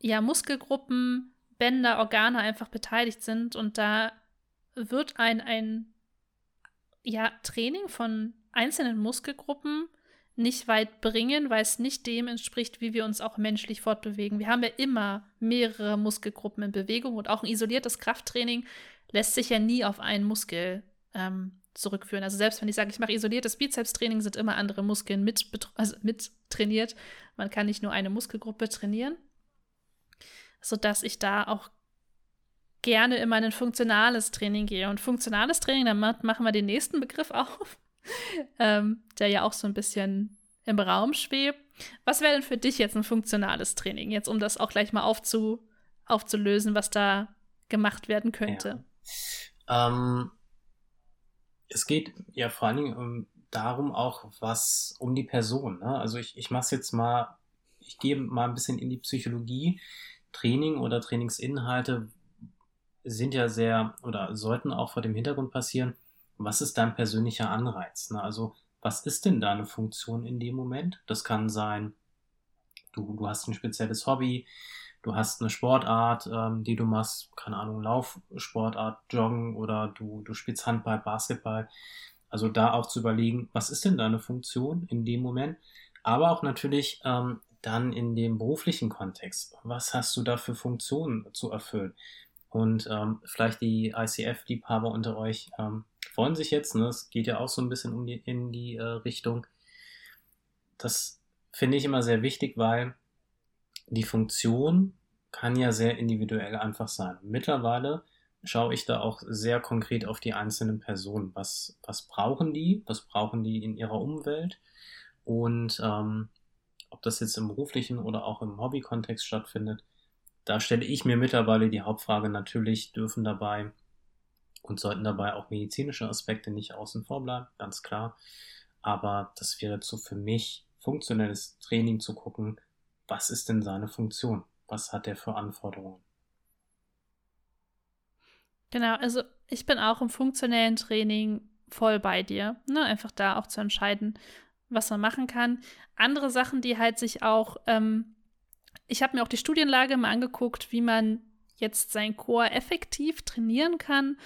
ja Muskelgruppen, Bänder, Organe einfach beteiligt sind. Und da wird ein, ein ja, Training von einzelnen Muskelgruppen nicht weit bringen, weil es nicht dem entspricht, wie wir uns auch menschlich fortbewegen. Wir haben ja immer mehrere Muskelgruppen in Bewegung und auch ein isoliertes Krafttraining lässt sich ja nie auf einen Muskel ähm, zurückführen. Also selbst wenn ich sage, ich mache isoliertes Bizepstraining, sind immer andere Muskeln mit, also mit trainiert. Man kann nicht nur eine Muskelgruppe trainieren, sodass ich da auch gerne immer in ein funktionales Training gehe. Und funktionales Training, dann machen wir den nächsten Begriff auf, ähm, der ja auch so ein bisschen im Raum schwebt. Was wäre denn für dich jetzt ein funktionales Training? Jetzt, um das auch gleich mal aufzu, aufzulösen, was da gemacht werden könnte. Ja. Ähm, es geht ja vor allen Dingen um, darum auch, was um die Person. Ne? Also ich, ich mache es jetzt mal, ich gehe mal ein bisschen in die Psychologie. Training oder Trainingsinhalte sind ja sehr oder sollten auch vor dem Hintergrund passieren, was ist dein persönlicher Anreiz? Ne? Also was ist denn deine Funktion in dem Moment? Das kann sein, du, du hast ein spezielles Hobby, du hast eine Sportart, ähm, die du machst, keine Ahnung, Laufsportart, Joggen oder du, du spielst Handball, Basketball. Also da auch zu überlegen, was ist denn deine Funktion in dem Moment? Aber auch natürlich ähm, dann in dem beruflichen Kontext. Was hast du da für Funktionen zu erfüllen? Und ähm, vielleicht die ICF-Liebhaber unter euch ähm, freuen sich jetzt. Ne? Es geht ja auch so ein bisschen um die, in die äh, Richtung. Das finde ich immer sehr wichtig, weil die Funktion kann ja sehr individuell einfach sein. Mittlerweile schaue ich da auch sehr konkret auf die einzelnen Personen. Was, was brauchen die? Was brauchen die in ihrer Umwelt? Und ähm, ob das jetzt im beruflichen oder auch im Hobby-Kontext stattfindet, da stelle ich mir mittlerweile die Hauptfrage, natürlich dürfen dabei und sollten dabei auch medizinische Aspekte nicht außen vor bleiben, ganz klar. Aber das wäre so für mich funktionelles Training zu gucken, was ist denn seine Funktion? Was hat er für Anforderungen? Genau, also ich bin auch im funktionellen Training voll bei dir. Ne? Einfach da auch zu entscheiden, was man machen kann. Andere Sachen, die halt sich auch, ähm, ich habe mir auch die Studienlage mal angeguckt, wie man jetzt sein Chor effektiv trainieren kann,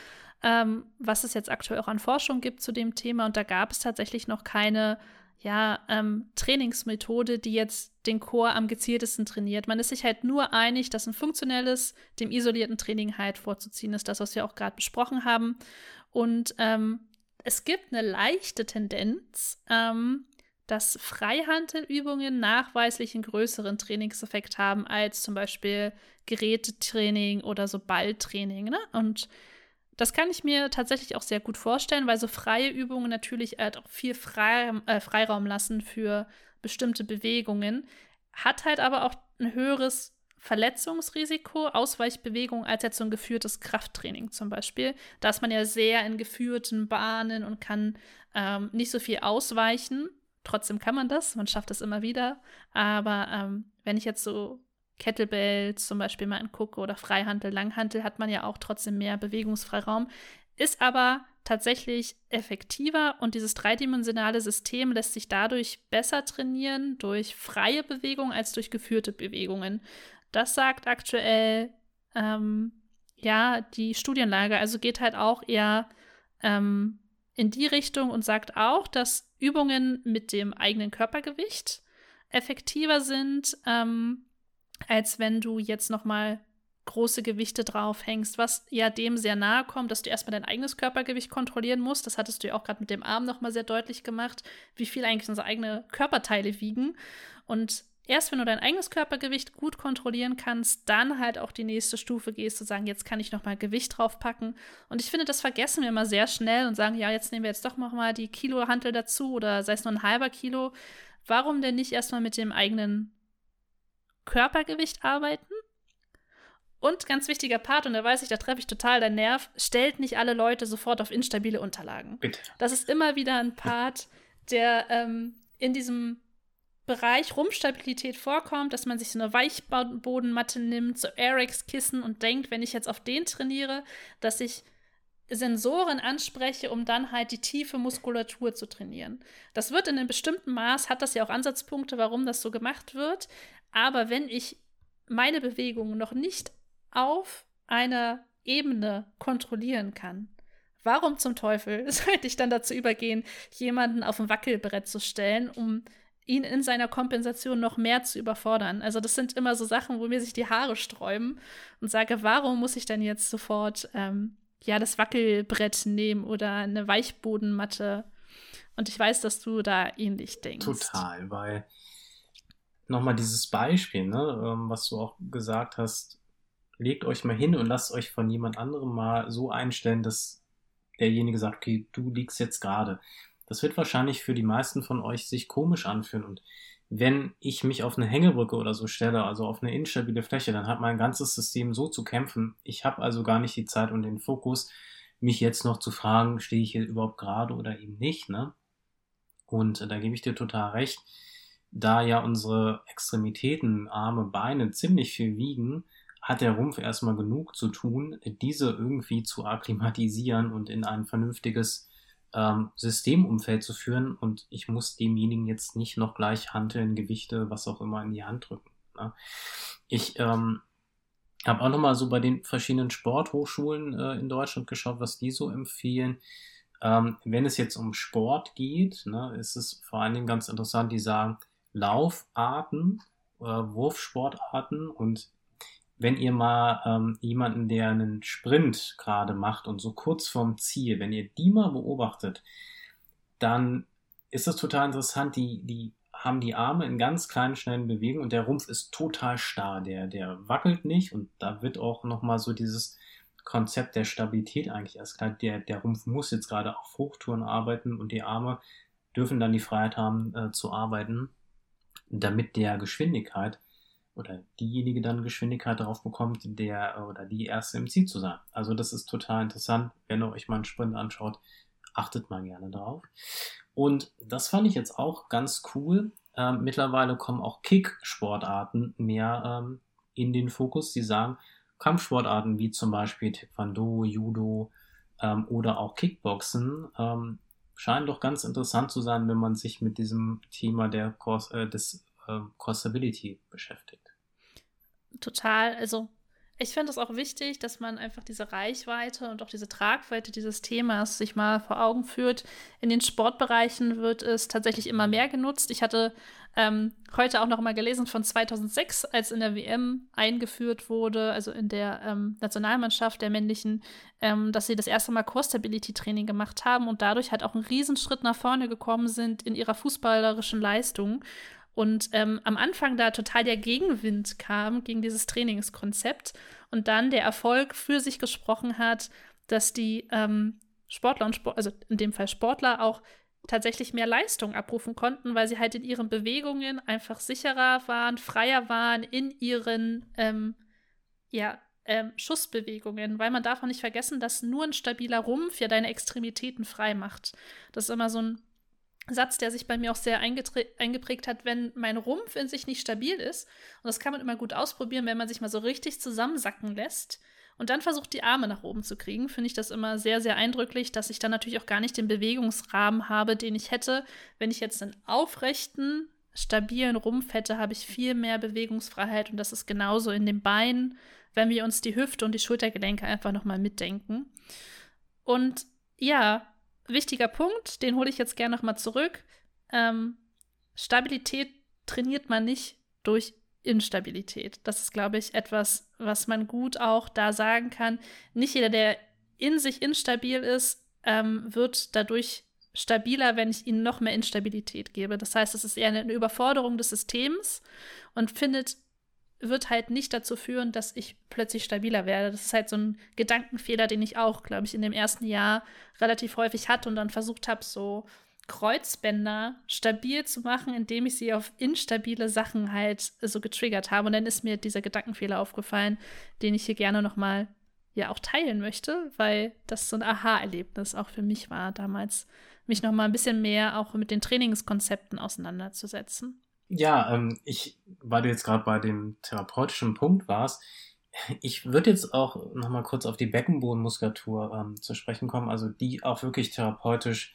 ähm, was es jetzt aktuell auch an Forschung gibt zu dem Thema. Und da gab es tatsächlich noch keine ja, ähm, Trainingsmethode, die jetzt den Chor am gezieltesten trainiert. Man ist sich halt nur einig, dass ein funktionelles, dem isolierten Training halt vorzuziehen ist, das, was wir auch gerade besprochen haben. Und ähm, es gibt eine leichte Tendenz, ähm, dass Freihandelübungen nachweislich einen größeren Trainingseffekt haben als zum Beispiel Gerätetraining oder so Balltraining. Ne? Und das kann ich mir tatsächlich auch sehr gut vorstellen, weil so freie Übungen natürlich halt auch viel Frei, äh, Freiraum lassen für bestimmte Bewegungen, hat halt aber auch ein höheres Verletzungsrisiko, Ausweichbewegung als jetzt so ein geführtes Krafttraining zum Beispiel. Da ist man ja sehr in geführten Bahnen und kann ähm, nicht so viel ausweichen. Trotzdem kann man das, man schafft es immer wieder. Aber ähm, wenn ich jetzt so Kettlebells zum Beispiel mal angucke oder Freihantel, Langhantel, hat man ja auch trotzdem mehr Bewegungsfreiraum, ist aber tatsächlich effektiver und dieses dreidimensionale System lässt sich dadurch besser trainieren durch freie Bewegung als durch geführte Bewegungen. Das sagt aktuell ähm, ja die Studienlage, also geht halt auch eher ähm, in die Richtung und sagt auch, dass Übungen mit dem eigenen Körpergewicht effektiver sind ähm, als wenn du jetzt noch mal große Gewichte draufhängst, was ja dem sehr nahe kommt, dass du erstmal dein eigenes Körpergewicht kontrollieren musst. Das hattest du ja auch gerade mit dem Arm noch mal sehr deutlich gemacht, wie viel eigentlich unsere eigenen Körperteile wiegen. Und erst wenn du dein eigenes Körpergewicht gut kontrollieren kannst, dann halt auch die nächste Stufe gehst, zu sagen, jetzt kann ich noch mal Gewicht draufpacken. Und ich finde, das vergessen wir immer sehr schnell und sagen, ja, jetzt nehmen wir jetzt doch noch mal die Kilohantel dazu oder sei es nur ein halber Kilo. Warum denn nicht erstmal mit dem eigenen Körpergewicht arbeiten. Und ganz wichtiger Part, und da weiß ich, da treffe ich total deinen Nerv, stellt nicht alle Leute sofort auf instabile Unterlagen. Bitte. Das ist immer wieder ein Part, der ähm, in diesem Bereich Rumstabilität vorkommt, dass man sich so eine Weichbodenmatte nimmt, so Airx-Kissen und denkt, wenn ich jetzt auf den trainiere, dass ich Sensoren anspreche, um dann halt die tiefe Muskulatur zu trainieren. Das wird in einem bestimmten Maß, hat das ja auch Ansatzpunkte, warum das so gemacht wird. Aber wenn ich meine Bewegungen noch nicht auf einer Ebene kontrollieren kann, warum zum Teufel sollte ich dann dazu übergehen, jemanden auf ein Wackelbrett zu stellen, um ihn in seiner Kompensation noch mehr zu überfordern. Also das sind immer so Sachen, wo mir sich die Haare sträuben und sage, warum muss ich dann jetzt sofort ähm, ja das Wackelbrett nehmen oder eine Weichbodenmatte? Und ich weiß, dass du da ähnlich denkst. Total, weil nochmal dieses Beispiel, ne, ähm, was du auch gesagt hast, legt euch mal hin und lasst euch von jemand anderem mal so einstellen, dass derjenige sagt, okay, du liegst jetzt gerade. Das wird wahrscheinlich für die meisten von euch sich komisch anfühlen. Und wenn ich mich auf eine Hängebrücke oder so stelle, also auf eine instabile Fläche, dann hat mein ganzes System so zu kämpfen. Ich habe also gar nicht die Zeit und den Fokus, mich jetzt noch zu fragen, stehe ich hier überhaupt gerade oder eben nicht. Ne? Und äh, da gebe ich dir total recht. Da ja unsere Extremitäten, Arme, Beine ziemlich viel wiegen, hat der Rumpf erstmal genug zu tun, diese irgendwie zu akklimatisieren und in ein vernünftiges ähm, Systemumfeld zu führen. Und ich muss demjenigen jetzt nicht noch gleich Hanteln, Gewichte, was auch immer in die Hand drücken. Ne? Ich ähm, habe auch nochmal so bei den verschiedenen Sporthochschulen äh, in Deutschland geschaut, was die so empfehlen. Ähm, wenn es jetzt um Sport geht, ne, ist es vor allen Dingen ganz interessant, die sagen Laufarten, äh, Wurfsportarten und wenn ihr mal ähm, jemanden, der einen Sprint gerade macht und so kurz vorm Ziel, wenn ihr die mal beobachtet, dann ist das total interessant. Die, die haben die Arme in ganz kleinen, schnellen Bewegungen und der Rumpf ist total starr. Der, der wackelt nicht und da wird auch nochmal so dieses Konzept der Stabilität eigentlich erst klar. Der, der Rumpf muss jetzt gerade auf Hochtouren arbeiten und die Arme dürfen dann die Freiheit haben äh, zu arbeiten, damit der Geschwindigkeit oder diejenige dann Geschwindigkeit darauf bekommt, der oder die erste im Ziel zu sein. Also das ist total interessant. Wenn ihr euch mal einen Sprint anschaut, achtet mal gerne drauf. Und das fand ich jetzt auch ganz cool. Ähm, mittlerweile kommen auch Kick-Sportarten mehr ähm, in den Fokus. Sie sagen, Kampfsportarten wie zum Beispiel Taekwondo, Judo ähm, oder auch Kickboxen ähm, scheinen doch ganz interessant zu sein, wenn man sich mit diesem Thema der Course, äh, des äh, Core Stability beschäftigt total, also ich finde es auch wichtig, dass man einfach diese Reichweite und auch diese Tragweite dieses Themas sich mal vor Augen führt. In den Sportbereichen wird es tatsächlich immer mehr genutzt. Ich hatte ähm, heute auch noch mal gelesen von 2006, als in der WM eingeführt wurde, also in der ähm, Nationalmannschaft der männlichen, ähm, dass sie das erste Mal Core Stability Training gemacht haben und dadurch halt auch einen Riesenschritt nach vorne gekommen sind in ihrer fußballerischen Leistung. Und ähm, am Anfang da total der Gegenwind kam gegen dieses Trainingskonzept und dann der Erfolg für sich gesprochen hat, dass die ähm, Sportler und Sport, also in dem Fall Sportler auch tatsächlich mehr Leistung abrufen konnten, weil sie halt in ihren Bewegungen einfach sicherer waren, freier waren in ihren ähm, ja, ähm, Schussbewegungen, weil man darf auch nicht vergessen, dass nur ein stabiler Rumpf ja deine Extremitäten frei macht. Das ist immer so ein Satz, der sich bei mir auch sehr eingeprägt hat, wenn mein Rumpf in sich nicht stabil ist, und das kann man immer gut ausprobieren, wenn man sich mal so richtig zusammensacken lässt und dann versucht, die Arme nach oben zu kriegen, finde ich das immer sehr, sehr eindrücklich, dass ich dann natürlich auch gar nicht den Bewegungsrahmen habe, den ich hätte. Wenn ich jetzt einen aufrechten, stabilen Rumpf hätte, habe ich viel mehr Bewegungsfreiheit und das ist genauso in den Beinen, wenn wir uns die Hüfte und die Schultergelenke einfach nochmal mitdenken. Und ja, wichtiger Punkt, den hole ich jetzt gerne nochmal zurück. Ähm, Stabilität trainiert man nicht durch Instabilität. Das ist, glaube ich, etwas, was man gut auch da sagen kann. Nicht jeder, der in sich instabil ist, ähm, wird dadurch stabiler, wenn ich ihnen noch mehr Instabilität gebe. Das heißt, es ist eher eine Überforderung des Systems und findet wird halt nicht dazu führen, dass ich plötzlich stabiler werde. Das ist halt so ein Gedankenfehler, den ich auch, glaube ich, in dem ersten Jahr relativ häufig hatte und dann versucht habe, so Kreuzbänder stabil zu machen, indem ich sie auf instabile Sachen halt so getriggert habe. Und dann ist mir dieser Gedankenfehler aufgefallen, den ich hier gerne noch mal ja auch teilen möchte, weil das so ein Aha-Erlebnis auch für mich war damals, mich noch mal ein bisschen mehr auch mit den Trainingskonzepten auseinanderzusetzen. Ja, ähm, ich, weil du jetzt gerade bei dem therapeutischen Punkt warst, ich würde jetzt auch nochmal kurz auf die Beckenbodenmuskulatur ähm, zu sprechen kommen, also die auch wirklich therapeutisch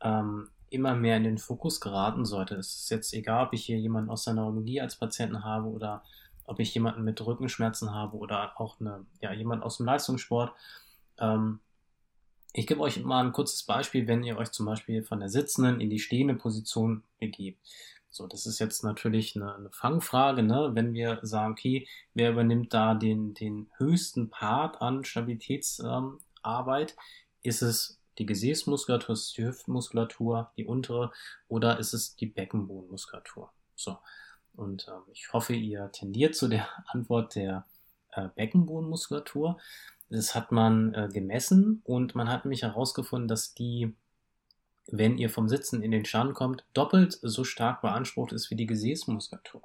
ähm, immer mehr in den Fokus geraten sollte. Es ist jetzt egal, ob ich hier jemanden aus der Neurologie als Patienten habe oder ob ich jemanden mit Rückenschmerzen habe oder auch eine, ja, jemand aus dem Leistungssport. Ähm, ich gebe euch mal ein kurzes Beispiel, wenn ihr euch zum Beispiel von der sitzenden in die stehende Position begebt So, das ist jetzt natürlich eine, eine Fangfrage, ne? wenn wir sagen, okay, wer übernimmt da den, den höchsten Part an Stabilitätsarbeit? Ähm, ist es die Gesäßmuskulatur, ist es die Hüftmuskulatur, die untere, oder ist es die Beckenbodenmuskulatur? So. Und ähm, ich hoffe, ihr tendiert zu der Antwort der äh, Beckenbodenmuskulatur. Das hat man äh, gemessen und man hat nämlich herausgefunden, dass die wenn ihr vom Sitzen in den Stand kommt, doppelt so stark beansprucht ist wie die Gesäßmuskulatur.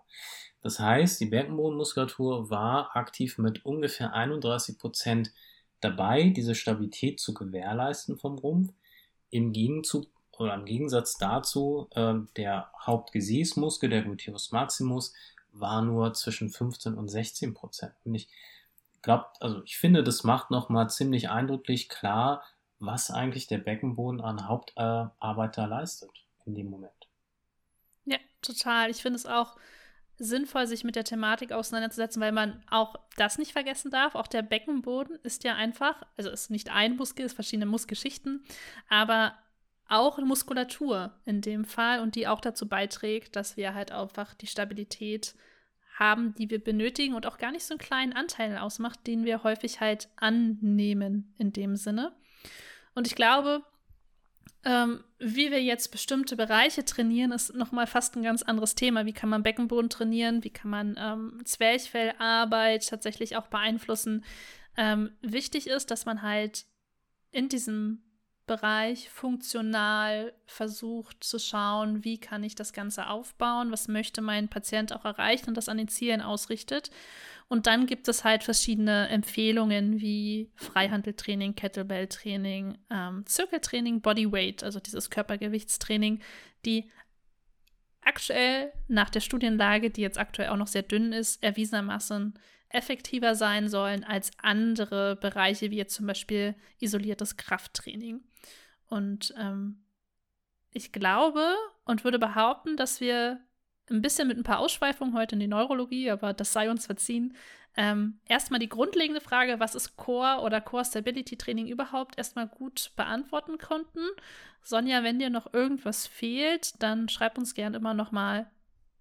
Das heißt, die Beckenbodenmuskulatur war aktiv mit ungefähr 31 Prozent dabei, diese Stabilität zu gewährleisten vom Rumpf. Im Gegenzug oder im Gegensatz dazu, äh, der Hauptgesäßmuskel, der Gluteus maximus, war nur zwischen 15 und 16 Prozent. Und ich glaube, also ich finde, das macht nochmal ziemlich eindrücklich klar, was eigentlich der Beckenboden an Hauptarbeiter leistet in dem Moment. Ja, total. Ich finde es auch sinnvoll, sich mit der Thematik auseinanderzusetzen, weil man auch das nicht vergessen darf. Auch der Beckenboden ist ja einfach, also ist nicht ein Muskel, es verschiedene Muskelgeschichten, aber auch Muskulatur in dem Fall und die auch dazu beiträgt, dass wir halt einfach die Stabilität haben, die wir benötigen und auch gar nicht so einen kleinen Anteil ausmacht, den wir häufig halt annehmen in dem Sinne. Und ich glaube, ähm, wie wir jetzt bestimmte Bereiche trainieren, ist nochmal fast ein ganz anderes Thema. Wie kann man Beckenboden trainieren? Wie kann man ähm, Zwerchfellarbeit tatsächlich auch beeinflussen? Ähm, wichtig ist, dass man halt in diesem Bereich funktional versucht zu schauen, wie kann ich das Ganze aufbauen, was möchte mein Patient auch erreichen und das an den Zielen ausrichtet. Und dann gibt es halt verschiedene Empfehlungen wie Freihandeltraining, Kettlebell-Training, ähm, Zirkeltraining, Bodyweight, also dieses Körpergewichtstraining, die aktuell nach der Studienlage, die jetzt aktuell auch noch sehr dünn ist, erwiesenermaßen effektiver sein sollen als andere Bereiche, wie jetzt zum Beispiel isoliertes Krafttraining. Und ähm, ich glaube und würde behaupten, dass wir ein bisschen mit ein paar Ausschweifungen heute in die Neurologie, aber das sei uns verziehen. Ähm, erstmal die grundlegende Frage, was ist Core oder Core Stability Training überhaupt, erstmal gut beantworten konnten. Sonja, wenn dir noch irgendwas fehlt, dann schreib uns gerne immer noch mal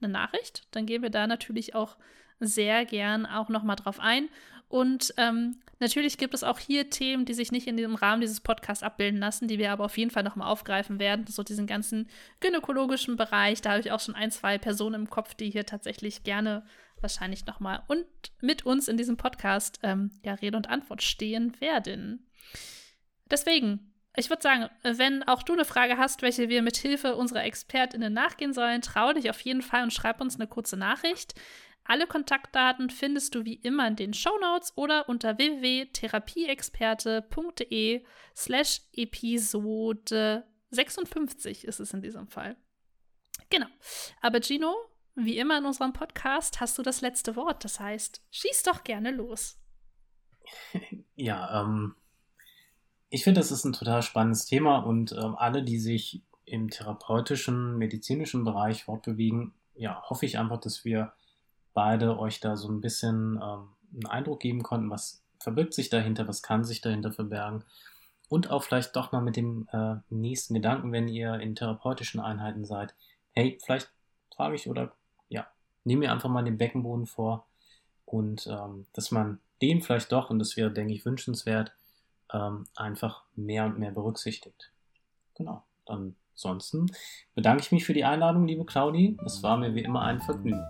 eine Nachricht. Dann gehen wir da natürlich auch sehr gern auch noch mal drauf ein. Und ähm, natürlich gibt es auch hier Themen, die sich nicht in dem Rahmen dieses Podcasts abbilden lassen, die wir aber auf jeden Fall nochmal aufgreifen werden. So diesen ganzen gynäkologischen Bereich. Da habe ich auch schon ein, zwei Personen im Kopf, die hier tatsächlich gerne wahrscheinlich nochmal und mit uns in diesem Podcast ähm, ja, Rede und Antwort stehen werden. Deswegen, ich würde sagen, wenn auch du eine Frage hast, welche wir mit Hilfe unserer ExpertInnen nachgehen sollen, trau dich auf jeden Fall und schreib uns eine kurze Nachricht. Alle Kontaktdaten findest du wie immer in den Shownotes oder unter www.therapieexperte.de slash Episode 56 ist es in diesem Fall. Genau. Aber Gino, wie immer in unserem Podcast, hast du das letzte Wort. Das heißt, schieß doch gerne los. Ja, ähm, ich finde, das ist ein total spannendes Thema und ähm, alle, die sich im therapeutischen, medizinischen Bereich fortbewegen, ja, hoffe ich einfach, dass wir beide euch da so ein bisschen ähm, einen Eindruck geben konnten, was verbirgt sich dahinter, was kann sich dahinter verbergen. Und auch vielleicht doch mal mit dem äh, nächsten Gedanken, wenn ihr in therapeutischen Einheiten seid, hey, vielleicht frage ich oder ja, nehme mir einfach mal den Beckenboden vor und ähm, dass man den vielleicht doch, und das wäre, denke ich, wünschenswert, ähm, einfach mehr und mehr berücksichtigt. Genau. Dann Ansonsten bedanke ich mich für die Einladung, liebe Claudi. Es war mir wie immer ein Vergnügen.